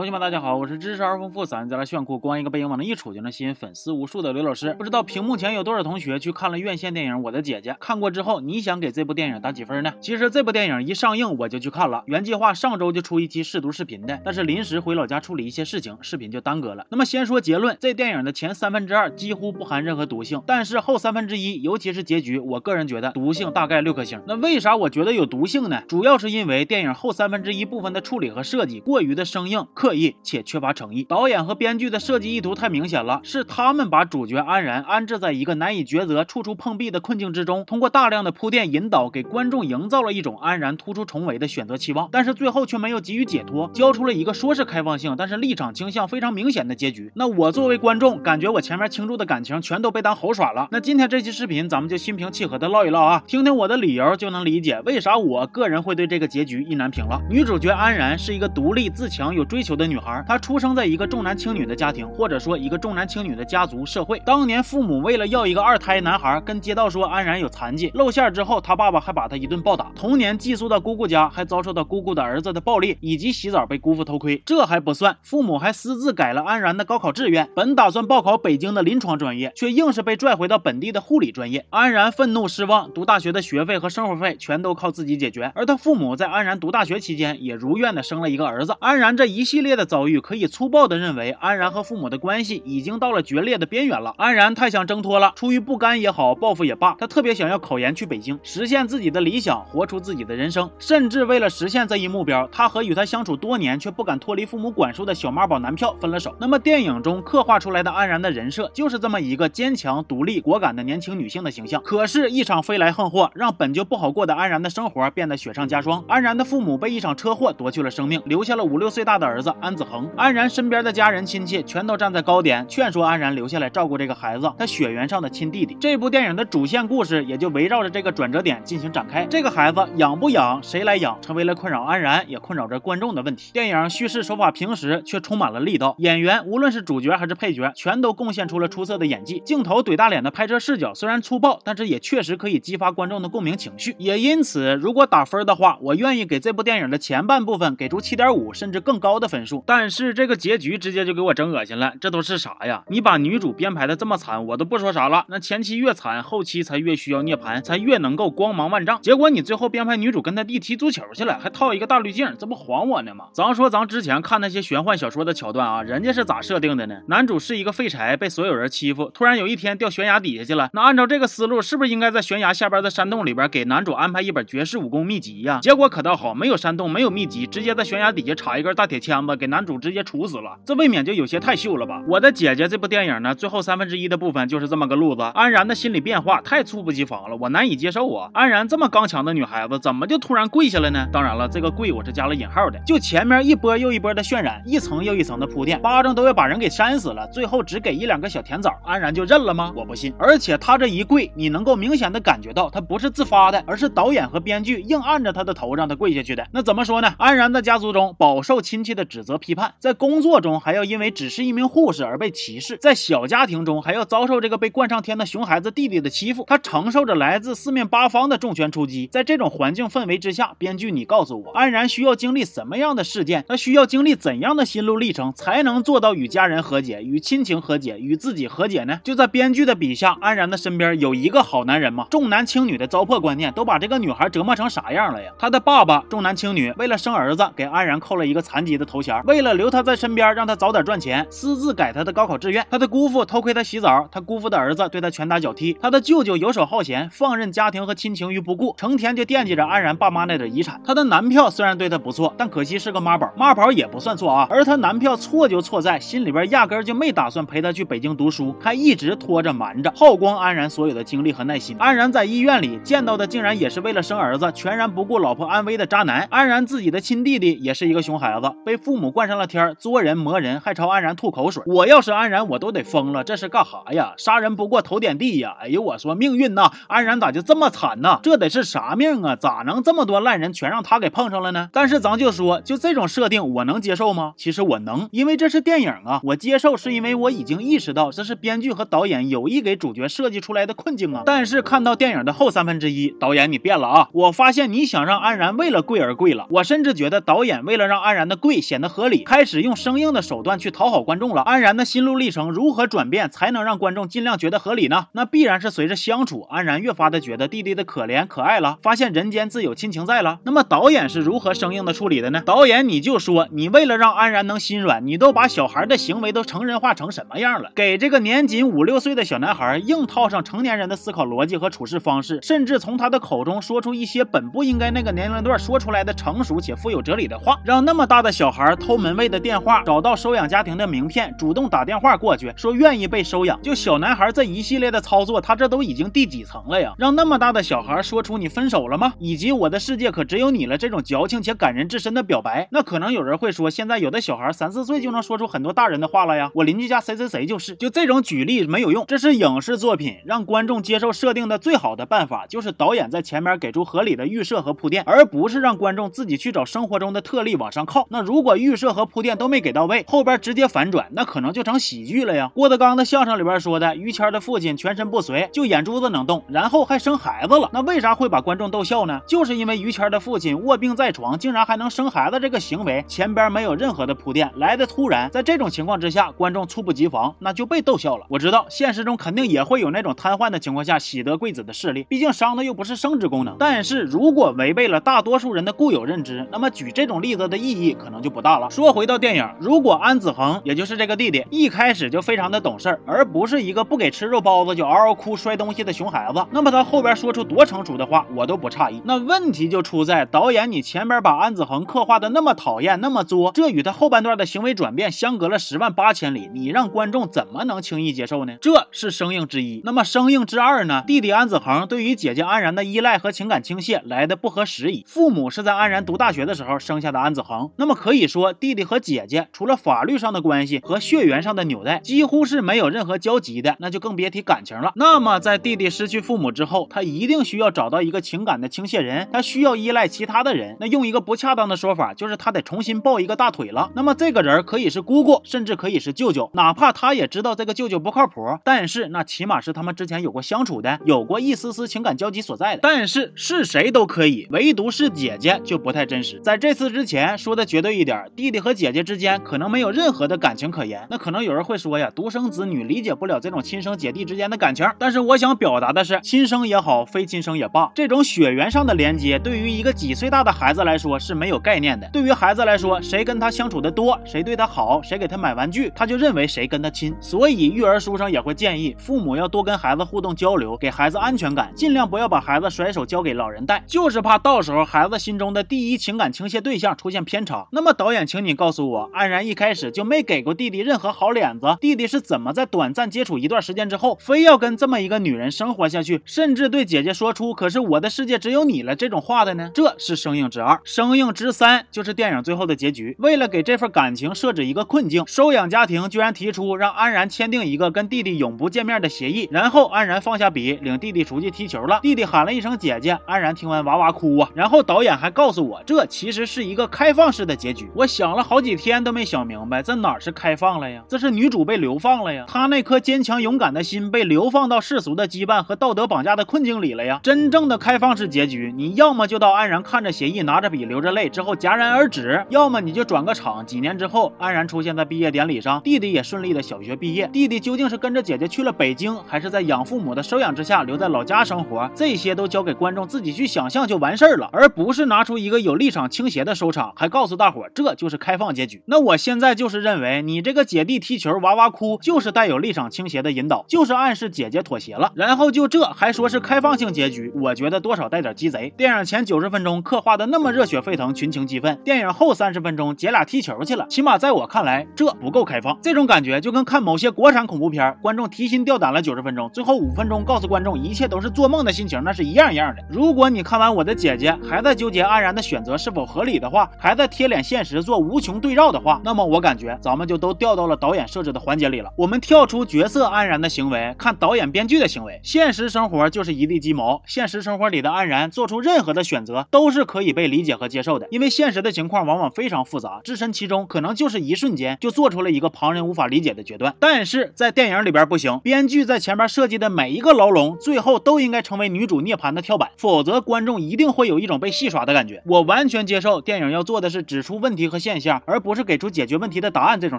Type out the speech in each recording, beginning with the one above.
同学们，大家好，我是知识而丰富、三再来炫酷、光一个背影往那一杵就能吸引粉丝无数的刘老师。不知道屏幕前有多少同学去看了院线电影《我的姐姐》？看过之后，你想给这部电影打几分呢？其实这部电影一上映我就去看了，原计划上周就出一期试读视频的，但是临时回老家处理一些事情，视频就耽搁了。那么先说结论，这电影的前三分之二几乎不含任何毒性，但是后三分之一，尤其是结局，我个人觉得毒性大概六颗星。那为啥我觉得有毒性呢？主要是因为电影后三分之一部分的处理和设计过于的生硬、刻意且缺乏。诚意，导演和编剧的设计意图太明显了，是他们把主角安然安置在一个难以抉择、处处碰壁的困境之中，通过大量的铺垫引导，给观众营造了一种安然突出重围的选择期望，但是最后却没有给予解脱，交出了一个说是开放性，但是立场倾向非常明显的结局。那我作为观众，感觉我前面倾注的感情全都被当猴耍了。那今天这期视频，咱们就心平气和的唠一唠啊，听听我的理由，就能理解为啥我个人会对这个结局意难平了。女主角安然是一个独立自强、有追求的的女孩，她出生在一个重男轻女的家庭，或者说一个重男轻女的家族社会。当年父母为了要一个二胎男孩，跟街道说安然有残疾，露馅之后，他爸爸还把他一顿暴打。童年寄宿到姑姑家，还遭受到姑姑的儿子的暴力，以及洗澡被姑父偷窥。这还不算，父母还私自改了安然的高考志愿，本打算报考北京的临床专业，却硬是被拽回到本地的护理专业。安然愤怒失望，读大学的学费和生活费全都靠自己解决。而他父母在安然读大学期间，也如愿的生了一个儿子。安然这一系列的遭遇，可以粗暴。的认为安然和父母的关系已经到了决裂的边缘了。安然太想挣脱了，出于不甘也好，报复也罢，他特别想要考研去北京，实现自己的理想，活出自己的人生。甚至为了实现这一目标，他和与他相处多年却不敢脱离父母管束的小妈宝男票分了手。那么电影中刻画出来的安然的人设，就是这么一个坚强、独立、果敢的年轻女性的形象。可是，一场飞来横祸，让本就不好过的安然的生活变得雪上加霜。安然的父母被一场车祸夺去了生命，留下了五六岁大的儿子安子恒。安然身边。的家人亲戚全都站在高点，劝说安然留下来照顾这个孩子，他血缘上的亲弟弟。这部电影的主线故事也就围绕着这个转折点进行展开。这个孩子养不养，谁来养，成为了困扰安然也困扰着观众的问题。电影叙事手法平实，却充满了力道。演员无论是主角还是配角，全都贡献出了出色的演技。镜头怼大脸的拍摄视角虽然粗暴，但是也确实可以激发观众的共鸣情绪。也因此，如果打分的话，我愿意给这部电影的前半部分给出七点五甚至更高的分数。但是这个结局。直接就给我整恶心了，这都是啥呀？你把女主编排的这么惨，我都不说啥了。那前期越惨，后期才越需要涅槃，才越能够光芒万丈。结果你最后编排女主跟他弟踢足球去了，还套一个大滤镜，这不晃我呢吗？咱说咱之前看那些玄幻小说的桥段啊，人家是咋设定的呢？男主是一个废柴，被所有人欺负，突然有一天掉悬崖底下去了。那按照这个思路，是不是应该在悬崖下边的山洞里边给男主安排一本绝世武功秘籍呀？结果可倒好，没有山洞，没有秘籍，直接在悬崖底下插一根大铁签子，给男主直接处死了。这未免就有些太秀了吧！我的姐姐这部电影呢，最后三分之一的部分就是这么个路子。安然的心理变化太猝不及防了，我难以接受啊！安然这么刚强的女孩子，怎么就突然跪下了呢？当然了，这个跪我是加了引号的。就前面一波又一波的渲染，一层又一层的铺垫，巴掌都要把人给扇死了，最后只给一两个小甜枣，安然就认了吗？我不信。而且她这一跪，你能够明显的感觉到，她不是自发的，而是导演和编剧硬按着她的头让她跪下去的。那怎么说呢？安然的家族中饱受亲戚的指责和批判，在工作中还要因为只是一名护士而被歧视，在小家庭中还要遭受这个被冠上天的熊孩子弟弟的欺负，他承受着来自四面八方的重拳出击。在这种环境氛围之下，编剧，你告诉我，安然需要经历什么样的事件？他需要经历怎样的心路历程，才能做到与家人和解、与亲情和解、与自己和解呢？就在编剧的笔下，安然的身边有一个好男人吗？重男轻女的糟粕观念都把这个女孩折磨成啥样了呀？他的爸爸重男轻女，为了生儿子，给安然扣了一个残疾的头衔，为了留他在身边，让他早点赚钱。私自改他的高考志愿，他的姑父偷窥他洗澡，他姑父的儿子对他拳打脚踢，他的舅舅游手好闲，放任家庭和亲情于不顾，成天就惦记着安然爸妈那点遗产。他的男票虽然对他不错，但可惜是个妈宝，妈宝也不算错啊。而他男票错就错在心里边压根就没打算陪他去北京读书，还一直拖着瞒着，耗光安然所有的精力和耐心。安然在医院里见到的竟然也是为了生儿子全然不顾老婆安危的渣男。安然自己的亲弟弟也是一个熊孩子，被父母母惯上了天，作人磨人，还朝安然吐口水。我要是安然，我都得疯了，这是干哈呀？杀人不过头点地呀！哎呦，我说命运呐，安然咋就这么惨呢？这得是啥命啊？咋能这么多烂人全让他给碰上了呢？但是咱就说，就这种设定，我能接受吗？其实我能，因为这是电影啊。我接受是因为我已经意识到这是编剧和导演有意给主角设计出来的困境啊。但是看到电影的后三分之一，导演你变了啊！我发现你想让安然为了跪而跪了。我甚至觉得导演为了让安然的跪显得合理，开始用生硬的手段去讨好观众了。安然的心路历程如何转变，才能让观众尽量觉得合理呢？那必然是随着相处，安然越发的觉得弟弟的可怜可爱了，发现人间自有亲情在了。那么导演是如何生硬的处理的呢？导演你就说，你为了让安然能心软，你都把小孩的行为都成人化成什么样了？给这个年仅五六岁的小男孩硬套上成年人的思考逻辑和处事方式，甚至从他的口中说出一些本不应该那个年龄段说出来的成熟且富有哲理的话，让那么大的小孩偷门卫的电话，找到收养家庭的名片，主动打电话过去说愿意被收养。就小男孩这一系列的操作，他这都已经第几层了呀？让那么大的小孩说出你分手了吗？以及我的世界可只有你了这种矫情且感人至深的表白，那可能有人会说，现在有的小孩三四岁就能说出很多大人的话了呀。我邻居家谁谁谁就是，就这种举例没有用，这是影视作品让观众接受设定的最好的办法，就是导演在前面给出合理的预设和铺垫，而不是让观众自己去找生活中的特例往上靠。那如果预设和铺垫都没给到位，后边直接反转，那可能就成喜剧了呀。郭德纲的相声里边说的，于谦的父亲全身不遂，就眼珠子能动，然后还生孩子了，那为啥会把观众逗笑呢？就是因为于谦的父亲卧病在床，竟然还能生孩子，这个行为前边没有任何的铺垫，来的突然，在这种情况之下，观众猝不及防，那就被逗笑了。我知道现实中肯定也会有那种瘫痪的情况下喜得贵子的事例，毕竟伤的又不是生殖功能。但是如果违背了大多数人的固有认知，那么举这种例子的意义可能就不大了。说回到电影，如果安子恒，也就是这个弟弟，一开始就非常的懂事儿，而不是一个不给吃肉包子就嗷嗷哭摔东西的熊孩子，那么他后边说出多成熟的话，我都不诧异。那问题就出在导演，你前边把安子恒刻画的那么讨厌，那么作，这与他后半段的行为转变相隔了十万八千里，你让观众怎么能轻易接受呢？这是生硬之一。那么生硬之二呢？弟弟安子恒对于姐姐安然的依赖和情感倾泻来的不合时宜。父母是在安然读大学的时候生下的安子恒，那么可以说弟弟和姐姐除了法律上的关系和血缘上的纽带，几乎是没有任何交集的，那就更别提感情了。那么在弟弟失去父母之后，他一定需要找到一个情感的倾泻人，他需要依赖其他的人。那用一个不恰当的说法，就是他得重新抱一个大腿了。那么这个人可以是姑姑，甚至可以是舅舅，哪怕他也知道这个舅舅不靠谱，但是那起码是他们之前有过相处的，有过一丝丝情感交集所在的。但是是谁都可以，唯独是姐姐就不太真实。在这次之前说的绝对一点，弟弟和姐姐之间可能没有任何的感情可言。那可能有人会说呀，独生子女理解不了这种亲生姐弟之间的感情。但是我想表达的是，亲生也好，非亲生也罢，这种血缘上的连接，对于一个几岁大的孩子来说是没有概念的。对于孩子来说，谁跟他相处的多，谁对他好，谁给他买玩具，他就认为谁跟他亲。所以育儿书上也会建议父母要多跟孩子互动交流，给孩子安全感，尽量不要把孩子甩手交给老人带，就是怕到时候孩子心中的第一情感倾泻对象出现偏差。那么导演，请你告诉我，安然一开始就没给过弟弟任何好脸子，弟弟是怎么在短暂接触一段时间之后，非要跟这么一个女人生活下去，甚至对姐姐说出“可是我的世界只有你了”这种话的呢？这是生硬之二，生硬之三就是电影最后的结局。为了给这份感情设置一个困境，收养家庭居然提出让安然签订一个跟弟弟永不见面的协议，然后安然放下笔，领弟弟出去踢球了。弟弟喊了一声姐姐，安然听完哇哇哭啊。然后导演还告诉我，这其实是一个开放式的结局。我想了好几天都没想明白，这哪是开放了呀？这是女主被流放了呀！她那颗坚强勇敢的心被流放到世俗的羁绊和道德绑架的困境里了呀！真正的开放式结局，你要么就到安然看着协议，拿着笔，流着泪之后戛然而止；要么你就转个场，几年之后，安然出现在毕业典礼上，弟弟也顺利的小学毕业。弟弟究竟是跟着姐姐去了北京，还是在养父母的收养之下留在老家生活？这些都交给观众自己去想象就完事儿了，而不是拿出一个有立场倾斜的收场，还告诉大伙这就是开放结局。那我现在就是认为，你这个姐弟踢球哇哇哭，就是带有立场倾斜的引导，就是暗示姐姐妥协了。然后就这还说是开放性结局，我觉得多少带点鸡贼。电影前九十分钟刻画的那么热血沸腾，群情激愤，电影后三十分钟姐俩踢球去了，起码在我看来这不够开放。这种感觉就跟看某些国产恐怖片，观众提心吊胆了九十分钟，最后五分钟告诉观众一切都是做梦的心情，那是一样一样的。如果你看完我的姐姐还在纠结安然的选择是否合理的话，还在贴脸现实做无穷对照的话，那么我感觉咱们就都掉到了导演设置的环节里了。我们跳出角色安然的行为，看导演编剧的行为。现实生活就是一地鸡毛，现实生活里的安然做出任何的选择都是可以被理解和接受的，因为现实的情况往往非常复杂，置身其中可能就是一瞬间就做出了一个旁人无法理解的决断。但是在电影里边不行，编剧在前面设计的每一个牢笼，最后都应该成为女主涅槃的跳板，否则观众一定会有一种被戏耍的感觉。我完全接受电影要做的是指出问题和现象，而不是给出解决问题的答案这种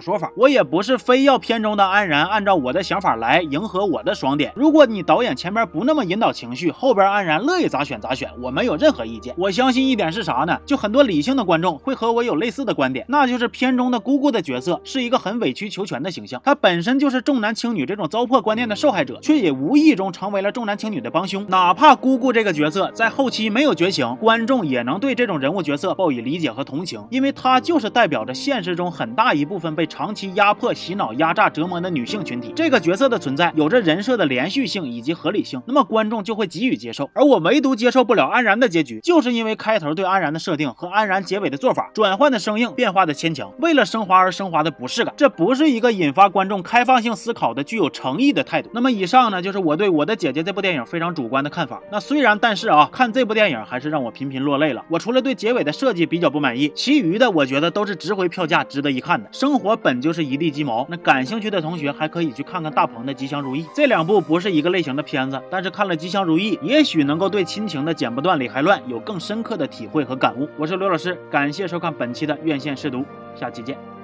说法。我也不是非要片中的安然按照我的想法来迎合我的爽点。如果你导演前边不那么引导情绪，后边安然乐意咋选咋选，我没有任何意见。我相信一点是啥呢？就很多理性的观众会和我有类似的观点，那就是片中的姑姑的角色是一个很委曲求全的形象，她本身就是重男轻女这种糟粕观念的受害者，却也无意中成为了重男轻女的帮凶。哪怕姑姑这个角色在后期没有觉醒，观众也能对这种人物角色报以理解和同情，因为她就就是代表着现实中很大一部分被长期压迫、洗脑、压榨、折磨的女性群体。这个角色的存在有着人设的连续性以及合理性，那么观众就会给予接受。而我唯独接受不了安然的结局，就是因为开头对安然的设定和安然结尾的做法，转换的生硬，变化的牵强，为了升华而升华的不适感，这不是一个引发观众开放性思考的具有诚意的态度。那么以上呢，就是我对我的姐姐这部电影非常主观的看法。那虽然但是啊，看这部电影还是让我频频落泪了。我除了对结尾的设计比较不满意，其余的我觉得都是值回票价、值得一看的。生活本就是一地鸡毛，那感兴趣的同学还可以去看看大鹏的《吉祥如意》。这两部不是一个类型的片子，但是看了《吉祥如意》，也许能够对亲情的剪不断理还乱有更深刻的体会和感悟。我是刘老师，感谢收看本期的院线试读，下期见。